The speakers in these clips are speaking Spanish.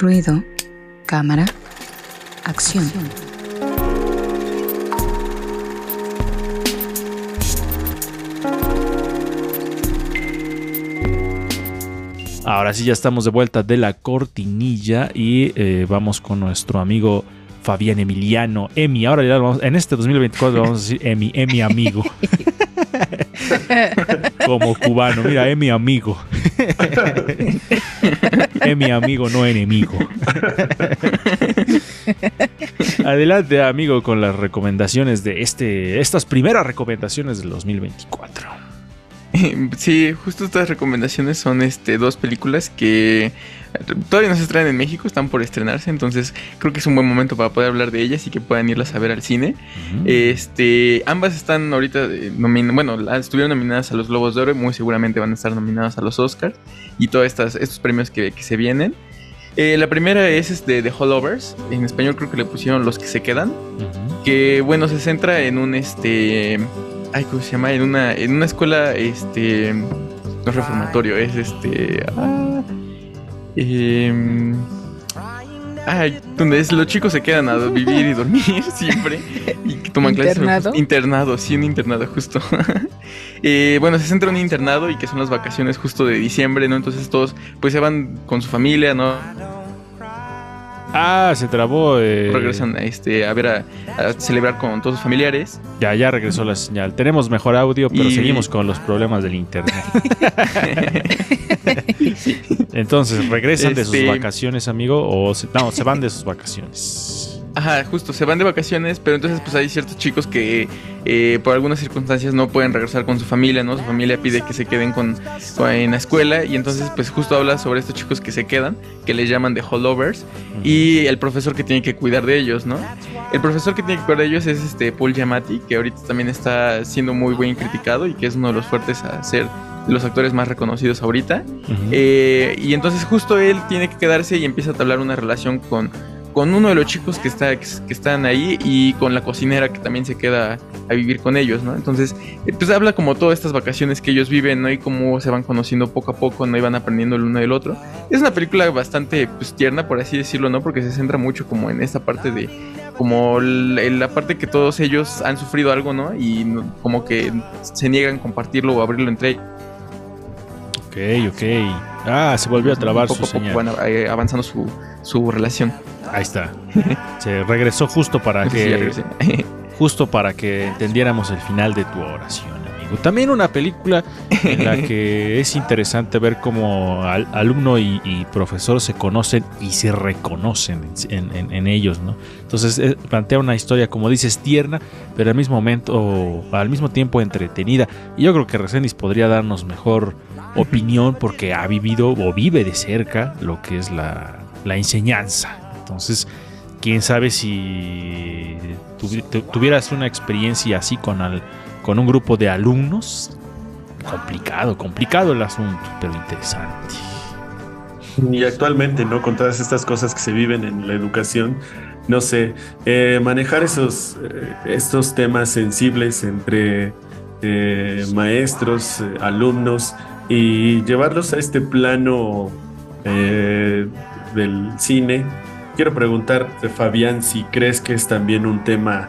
Ruido, cámara, acción. Ahora sí ya estamos de vuelta de la cortinilla y eh, vamos con nuestro amigo Fabián Emiliano, Emi. Ahora ya vamos, en este 2024 vamos a decir Emi, Emi amigo. Como cubano, mira, Emi amigo. Emi amigo, no enemigo. Adelante, amigo, con las recomendaciones de este, estas primeras recomendaciones del 2024. Sí, justo estas recomendaciones son este dos películas que todavía no se estrenan en México, están por estrenarse, entonces creo que es un buen momento para poder hablar de ellas y que puedan irlas a ver al cine. Este, ambas están ahorita eh, bueno, estuvieron nominadas a los Globos de Oro, y muy seguramente van a estar nominadas a los Oscars y todos estas, estos premios que, se vienen. Eh, la primera es este, The Holdovers, en español creo que le pusieron Los que se quedan, que bueno, se centra en un este ay, ¿cómo se llama? En una, en una escuela, este, no es reformatorio, es este, ah, eh, ay, donde es, los chicos se quedan a vivir y dormir siempre y toman ¿Internado? clases. Internado, sí, un internado justo. eh, bueno, se centra en un internado y que son las vacaciones justo de diciembre, ¿no? Entonces todos pues se van con su familia, ¿no? Ah, se trabó. Eh. Regresan este, a ver a, celebrar con todos sus familiares. Ya, ya regresó la señal. Tenemos mejor audio, pero seguimos con los problemas del internet. Entonces, ¿regresan de sus este, vacaciones, amigo? O no, se van de sus vacaciones. Ajá, justo, se van de vacaciones, pero entonces pues hay ciertos chicos que eh, por algunas circunstancias no pueden regresar con su familia, ¿no? Su familia pide que se queden con, en la escuela y entonces pues justo habla sobre estos chicos que se quedan, que les llaman de holdovers y el profesor que tiene que cuidar de ellos, ¿no? El profesor que tiene que cuidar de ellos es este Paul Giamatti, que ahorita también está siendo muy buen criticado y que es uno de los fuertes a ser los actores más reconocidos ahorita. Eh, y entonces justo él tiene que quedarse y empieza a hablar una relación con con uno de los chicos que, está, que están ahí y con la cocinera que también se queda a vivir con ellos, ¿no? Entonces, eh, pues habla como todas estas vacaciones que ellos viven, ¿no? Y cómo se van conociendo poco a poco, ¿no? Y van aprendiendo el uno del otro. Es una película bastante, pues, tierna, por así decirlo, ¿no? Porque se centra mucho como en esta parte de, como la parte que todos ellos han sufrido algo, ¿no? Y como que se niegan a compartirlo o abrirlo entre ellos. Ok, ok. Ah, se volvió a trabar poco su Bueno, eh, avanzando su, su relación. Ahí está. Se regresó justo para que justo para que entendiéramos el final de tu oración, amigo. También una película en la que es interesante ver cómo alumno y, profesor se conocen y se reconocen en, ellos, ¿no? Entonces eh, plantea una historia, como dices, tierna, pero al mismo momento, al mismo tiempo entretenida. Y yo creo que Resendiz podría darnos mejor opinión porque ha vivido o vive de cerca lo que es la, la enseñanza entonces, quién sabe si tuvieras una experiencia así con, con un grupo de alumnos. Complicado, complicado el asunto, pero interesante. Y actualmente, ¿no? Con todas estas cosas que se viven en la educación, no sé, eh, manejar esos eh, estos temas sensibles entre eh, maestros, alumnos y llevarlos a este plano del cine quiero preguntarte, Fabián, si crees que es también un tema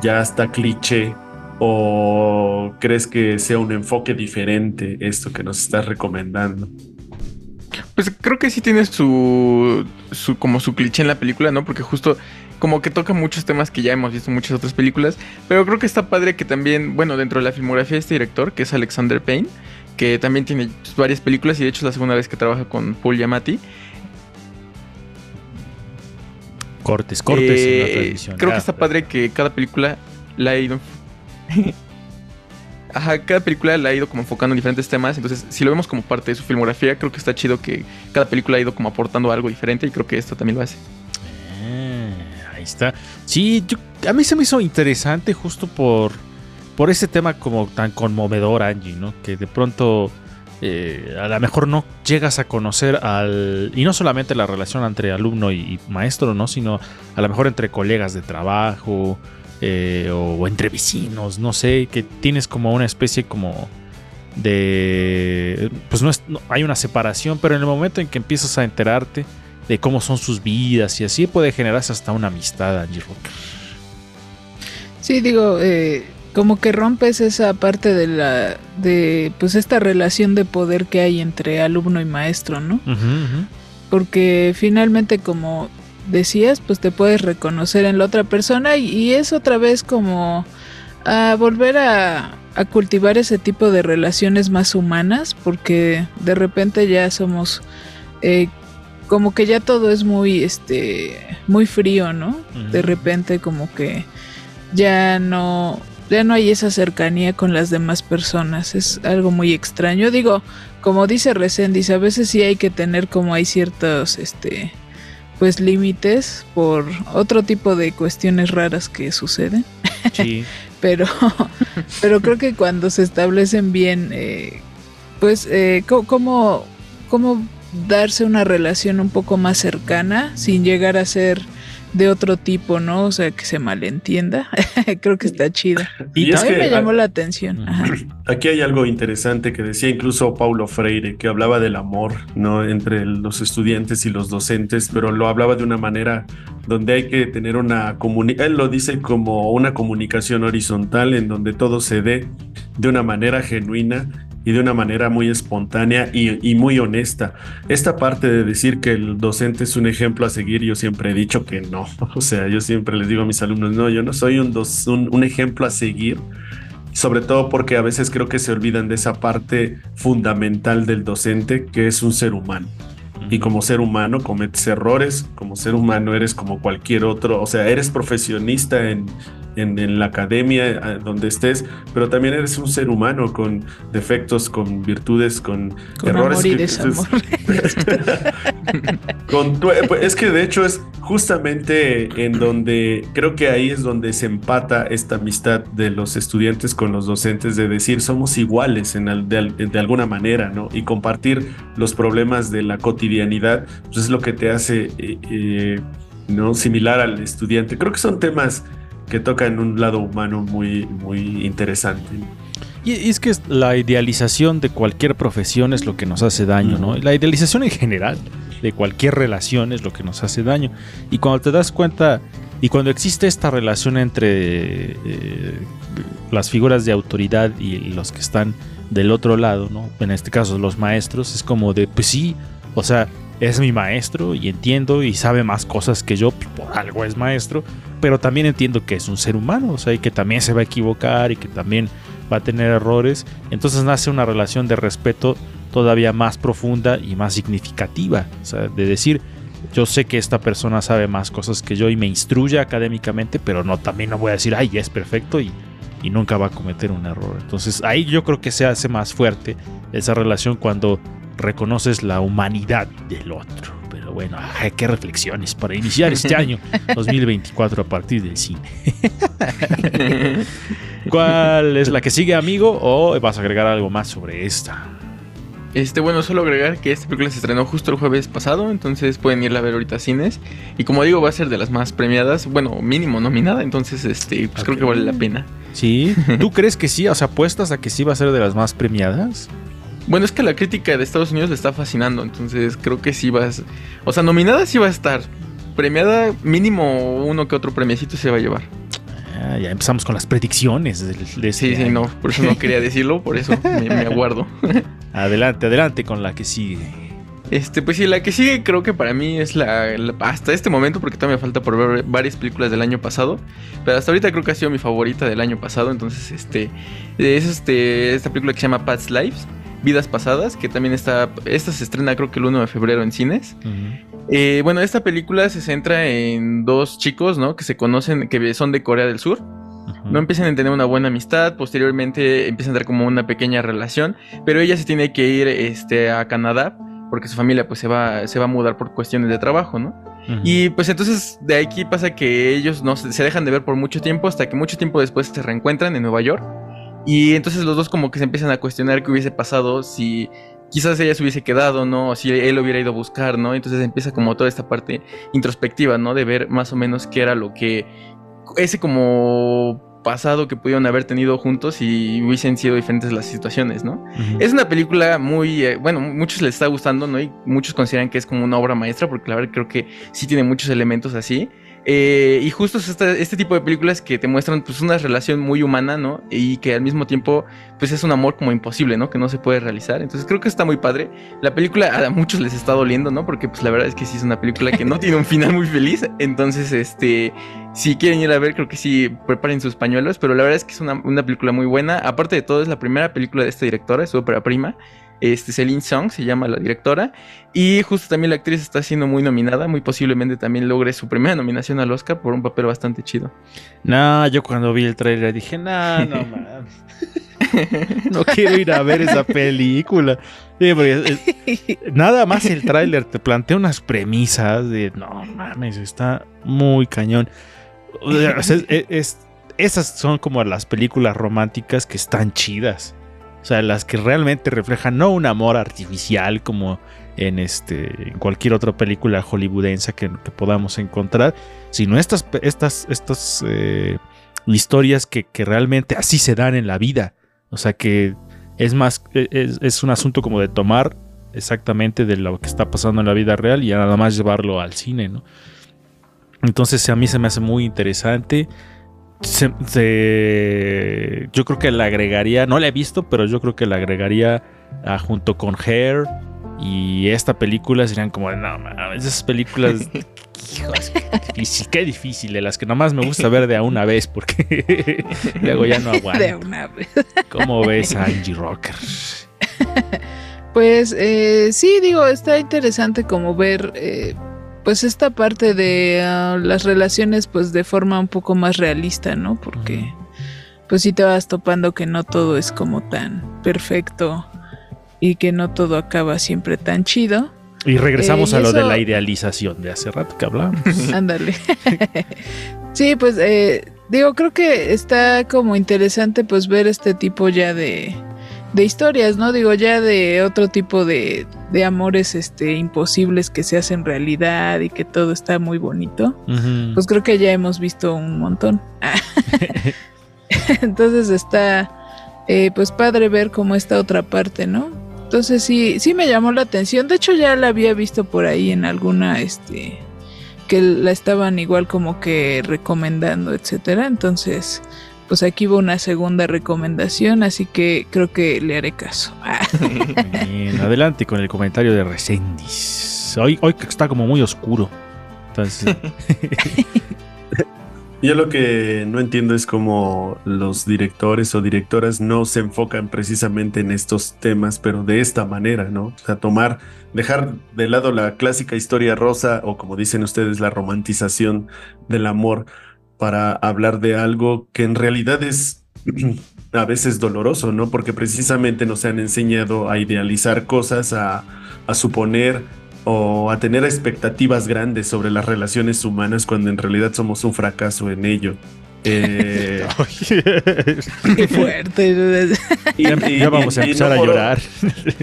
ya hasta cliché o crees que sea un enfoque diferente esto que nos estás recomendando. Pues creo que sí tiene su, su como su cliché en la película, ¿no? Porque justo como que toca muchos temas que ya hemos visto en muchas otras películas, pero creo que está padre que también, bueno, dentro de la filmografía de este director, que es Alexander Payne, que también tiene varias películas y de hecho es la segunda vez que trabaja con Paul Giamatti, Cortes, cortes en la eh. Creo que está padre que cada película la ha ido. Ajá, cada película la ha ido como enfocando en diferentes temas. Entonces, si lo vemos como parte de su filmografía, creo que está chido que cada película ha ido como aportando algo diferente y creo que esto también lo hace. Ah, ahí está. Sí, a mí se me hizo interesante justo por, por ese tema como tan conmovedor, Angie, ¿no? Que de pronto eh, a lo mejor no llegas a conocer al. Y no solamente la relación entre alumno y, maestro, ¿no? Sino a lo mejor entre colegas de trabajo eh, o, entre vecinos, no sé, que tienes como una especie como de. Pues no, es, hay una separación, pero en el momento en que empiezas a enterarte de cómo son sus vidas y así puede generarse hasta una amistad, Angie Roca. Sí, digo, eh, como que rompes esa parte de la, de, pues esta relación de poder que hay entre alumno y maestro, ¿no? Porque finalmente, como decías, pues te puedes reconocer en la otra persona y, es otra vez como a volver a, a, cultivar ese tipo de relaciones más humanas, porque de repente ya somos eh, como que ya todo es muy, este, muy frío, ¿no? De repente como que ya no, ya no hay esa cercanía con las demás personas, es algo muy extraño. Digo, como dice Resendiz, a veces sí hay que tener como hay ciertos, este, pues límites por otro tipo de cuestiones raras que suceden. Sí. pero, pero creo que cuando se establecen bien, eh, pues, eh, ¿cómo, ¿cómo darse una relación un poco más cercana sin llegar a ser de otro tipo, ¿no? O sea, que se malentienda. Creo que está chida. Y, también me llamó la atención. Aquí hay algo interesante que decía incluso Paulo Freire, que hablaba del amor, ¿no? Entre los estudiantes y los docentes, pero lo hablaba de una manera donde hay que tener una comunicación, él lo dice como una comunicación horizontal en donde todo se dé de una manera genuina y de una manera muy espontánea y, muy honesta. Esta parte de decir que el docente es un ejemplo a seguir, yo siempre he dicho que no. O sea, yo siempre les digo a mis alumnos, no, yo no soy un, un, ejemplo a seguir, sobre todo porque a veces creo que se olvidan de esa parte fundamental del docente, que es un ser humano. Y como ser humano cometes errores, como ser humano eres como cualquier otro, o sea, eres profesionista en, en, la academia, donde estés, pero también eres un ser humano con defectos, con virtudes, con, errores. Amor y desamor. Pues, es que de hecho es justamente en donde creo que ahí es donde se empata esta amistad de los estudiantes con los docentes, de decir somos iguales en de, alguna manera, ¿no? Y compartir los problemas de la cotidianidad, pues es lo que te hace... Eh, eh, ¿no? similar al estudiante. Creo que son temas que toca en un lado humano muy, muy interesante. Y es que la idealización de cualquier profesión es lo que nos hace daño, ¿no? La idealización en general de cualquier relación es lo que nos hace daño. Y cuando te das cuenta, y cuando existe esta relación entre eh, las figuras de autoridad y los que están del otro lado, ¿no? En este caso los maestros, es como de, pues sí, o sea, es mi maestro y entiendo y sabe más cosas que yo, por algo es maestro, pero también entiendo que es un ser humano, o sea, y que también se va a equivocar y que también va a tener errores. Entonces nace una relación de respeto todavía más profunda y más significativa, o sea, de decir, yo sé que esta persona sabe más cosas que yo y me instruye académicamente, pero no también no voy a decir, ay, es perfecto y, y nunca va a cometer un error. Entonces ahí yo creo que se hace más fuerte esa relación cuando reconoces la humanidad del otro. Bueno, qué reflexiones para iniciar este año 2024 a partir del cine. ¿Cuál es la que sigue, amigo? ¿O vas a agregar algo más sobre esta? Este, bueno, solo agregar que esta película se estrenó justo el jueves pasado, entonces pueden irla a ver ahorita a cines. Y como digo, va a ser de las más premiadas, bueno, mínimo nominada, entonces este, pues creo que vale la pena. ¿Sí? ¿Tú crees que sí? O sea, apuestas a que sí va a ser de las más premiadas? Bueno, es que la crítica de Estados Unidos le está fascinando, entonces creo que sí vas. O sea, nominada sí va a estar. Premiada, mínimo uno que otro premiacito se va a llevar. Ah, ya empezamos con las predicciones. De, sí, sí, no, por eso no quería decirlo, por eso me, aguardo. adelante, adelante con la que sigue. Este, pues sí, la que sigue creo que para mí es la, hasta este momento, porque todavía me falta por ver varias películas del año pasado, pero hasta ahorita creo que ha sido mi favorita del año pasado, entonces este es este esta película que se llama Past Lives. Vidas Pasadas, que también está, esta se estrena creo que el 1 de febrero en cines. Eh, bueno, esta película se centra en dos chicos, ¿no? Que se conocen, que son de Corea del Sur. No empiezan a tener una buena amistad, posteriormente empiezan a tener como una pequeña relación, pero ella se tiene que ir este, a Canadá porque su familia pues se va, se va a mudar por cuestiones de trabajo, ¿no? Y pues entonces de aquí pasa que ellos no se dejan de ver por mucho tiempo hasta que mucho tiempo después se reencuentran en Nueva York y entonces los dos como que se empiezan a cuestionar qué hubiese pasado si quizás ella se hubiese quedado, ¿no? O si él hubiera ido a buscar, ¿no? Entonces empieza como toda esta parte introspectiva, ¿no? De ver más o menos qué era lo que... Ese como pasado que pudieron haber tenido juntos y hubiesen sido diferentes las situaciones, ¿no? Es una película muy, eh, bueno, muchos les está gustando, ¿no? Y muchos consideran que es como una obra maestra, porque la verdad creo que sí tiene muchos elementos así. Eh, y justo es este, tipo de películas que te muestran pues una relación muy humana, ¿no? Y que al mismo tiempo pues es un amor como imposible, ¿no? Que no se puede realizar. Entonces creo que está muy padre. La película a muchos les está doliendo, ¿no? Porque pues la verdad es que sí es una película que no tiene un final muy feliz. Entonces, este, si quieren ir a ver, creo que sí preparen sus pañuelos. Pero la verdad es que es una, una película muy buena. Aparte de todo, es la primera película de esta directora, es su ópera prima. Este, Celine Song se llama la directora. Y justo también la actriz está siendo muy nominada. Muy posiblemente también logre su primera nominación al Oscar por un papel bastante chido. No, yo cuando vi el trailer dije, no, no mames. no quiero ir a ver esa película. nada más el tráiler te plantea unas premisas de, no mames, está muy cañón. esas son como las películas románticas que están chidas. O sea, las que realmente reflejan no un amor artificial como en, este, en cualquier otra película hollywoodense que, podamos encontrar, sino estas, estas, estas eh, historias que, realmente así se dan en la vida. O sea, que es más, e, es, un asunto como de tomar exactamente de lo que está pasando en la vida real y nada más llevarlo al cine, ¿no? Entonces a mí se me hace muy interesante yo creo que le agregaría, no la he visto, pero yo creo que le agregaría junto con Hair y esta película serían como, no mames, esas películas, hijos, qué difícil, qué difícil, de las que nomás me gusta ver de a una vez porque luego ya no aguanto. De una vez. ¿Cómo ves a Angie Rocker? Pues eh, sí, digo, está interesante como ver eh, pues esta parte de ah, las relaciones pues de forma un poco más realista, ¿no? Porque pues sí te vas topando que no todo es como tan perfecto y que no todo acaba siempre tan chido. Y regresamos eh, a lo de la idealización de hace rato que hablábamos. Ándale. sí, pues eh, digo, creo que está como interesante pues ver este tipo ya de, de historias, ¿no? Digo, ya de otro tipo de, de amores este, imposibles que se hacen realidad y que todo está muy bonito, pues creo que ya hemos visto un montón. Entonces está eh, pues padre ver como esta otra parte, ¿no? Entonces sí, sí me llamó la atención. De hecho ya la había visto por ahí en alguna, este, que la estaban igual como que recomendando, etcétera. Entonces, pues aquí va una segunda recomendación, así que creo que le haré caso. Bien, adelante con el comentario de Resendis. Hoy, hoy está como muy oscuro. Entonces. Yo lo que no entiendo es cómo los directores o directoras no se enfocan precisamente en estos temas, pero de esta manera, ¿no? O sea, tomar, dejar de lado la clásica historia rosa o como dicen ustedes, la romantización del amor para hablar de algo que en realidad es a veces doloroso, ¿no? Porque precisamente nos han enseñado a idealizar cosas, a, a suponer o a tener expectativas grandes sobre las relaciones humanas cuando en realidad somos un fracaso en ello. Eh, Qué fuerte. Y, ya vamos a empezar a llorar.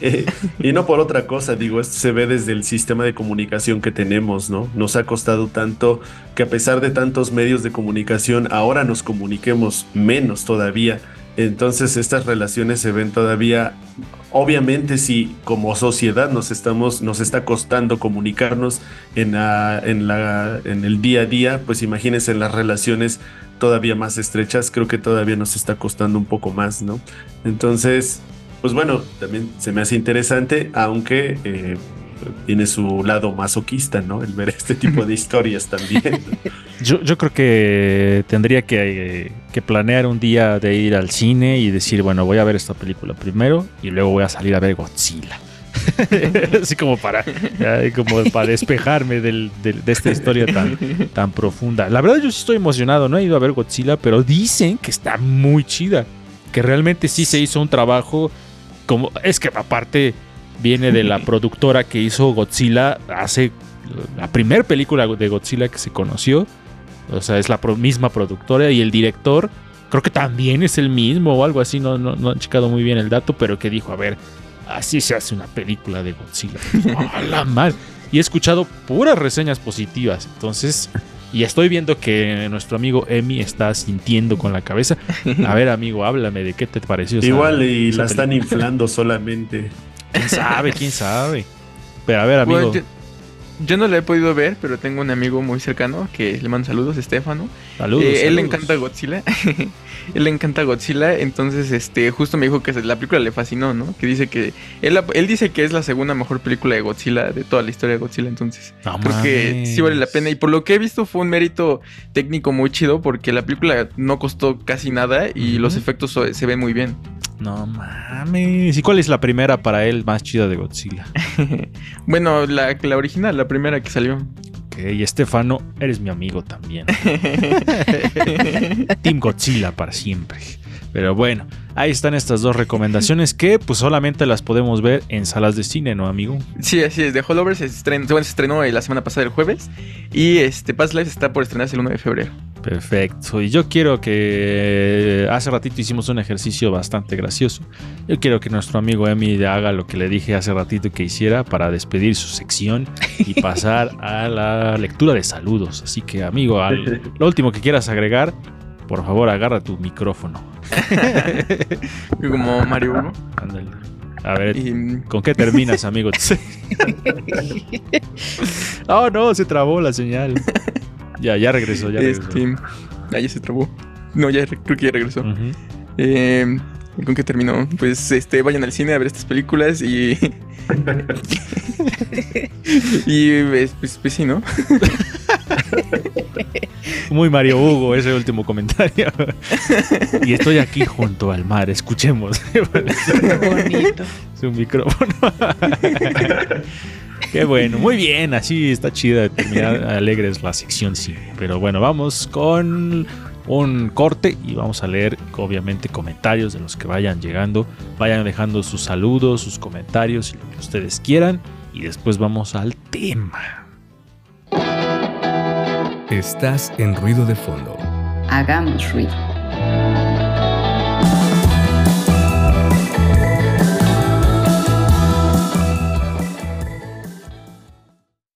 Eh, y no por otra cosa, digo, esto se ve desde el sistema de comunicación que tenemos, ¿no? Nos ha costado tanto que a pesar de tantos medios de comunicación, ahora nos comuniquemos menos todavía. Entonces estas relaciones se ven todavía, obviamente si como sociedad nos estamos, nos está costando comunicarnos en, en, la, en el día a día, pues imagínense en las relaciones todavía más estrechas, creo que todavía nos está costando un poco más, ¿no? Entonces, pues bueno, también se me hace interesante, aunque eh, tiene su lado masoquista, ¿no? El ver este tipo de historias también. Yo, yo creo que tendría que, que, planear un día de ir al cine y decir, bueno, voy a ver esta película primero y luego voy a salir a ver Godzilla. Así como para, como para despejarme de esta historia tan, tan profunda. La verdad yo sí estoy emocionado, no he ido a ver Godzilla, pero dicen que está muy chida. Que realmente sí se hizo un trabajo como... Es que aparte viene de la productora que hizo Godzilla hace... La primera película de Godzilla que se conoció. O sea, es la misma productora y el director creo que también es el mismo o algo así, no, no, no han checado muy bien el dato, pero que dijo, a ver, así se hace una película de Godzilla. la mal! Y he escuchado puras reseñas positivas. Entonces, Y estoy viendo que nuestro amigo Emi está sintiendo con la cabeza. A ver, amigo, háblame de qué te pareció. Igual y la están inflando solamente. ¿Quién sabe? ¿Quién sabe? Pero a ver, amigo. Yo, no la he podido ver, pero tengo un amigo muy cercano que le mando saludos, Estefano. Saludos. Eh, él le encanta Godzilla. él le encanta Godzilla, entonces este justo me dijo que la película le fascinó, ¿no? Que dice que él, él dice que es la segunda mejor película de Godzilla de toda la historia de Godzilla, entonces creo que sí vale la pena y por lo que he visto fue un mérito técnico muy chido porque la película no costó casi nada y los efectos se ven muy bien. No mames. ¿Y cuál es la primera para él más chida de Godzilla? bueno, la, la original, la primera que salió. Ok, y Estefano, eres mi amigo también. Team Godzilla para siempre. Pero bueno, ahí están estas dos recomendaciones que pues solamente las podemos ver en salas de cine, ¿no, amigo? Sí, así es. The Holdovers se estrenó, se estrenó la semana pasada el jueves y este Past Life está por estrenarse el 1 de febrero. Perfecto. Y yo quiero que hace ratito hicimos un ejercicio bastante gracioso. Yo quiero que nuestro amigo Emi haga lo que le dije hace ratito que hiciera para despedir su sección y pasar a la lectura de saludos. Así que, amigo, lo último que quieras agregar, por favor, agarra tu micrófono. Como Mario Hugo. A ver, ¿con qué terminas, amigo? oh, no, se trabó la señal. Ya, ya regresó, ya regresó. Este, ah, ya se trabó. No, ya creo que ya regresó. eh, ¿Con qué terminó? Pues este, vayan al cine a ver estas películas y. y pues, pues, pues, sí, ¿no? Muy Mario Hugo ese último comentario. y estoy aquí junto al mar, escuchemos. Qué bonito. Su micrófono. Qué bueno, muy bien, así está chida de terminar alegres la sección sí. Pero bueno, vamos con un corte y vamos a leer obviamente comentarios de los que vayan llegando. Vayan dejando sus saludos, sus comentarios, lo que ustedes quieran y después vamos al tema. Estás en ruido de fondo. Hagamos ruido.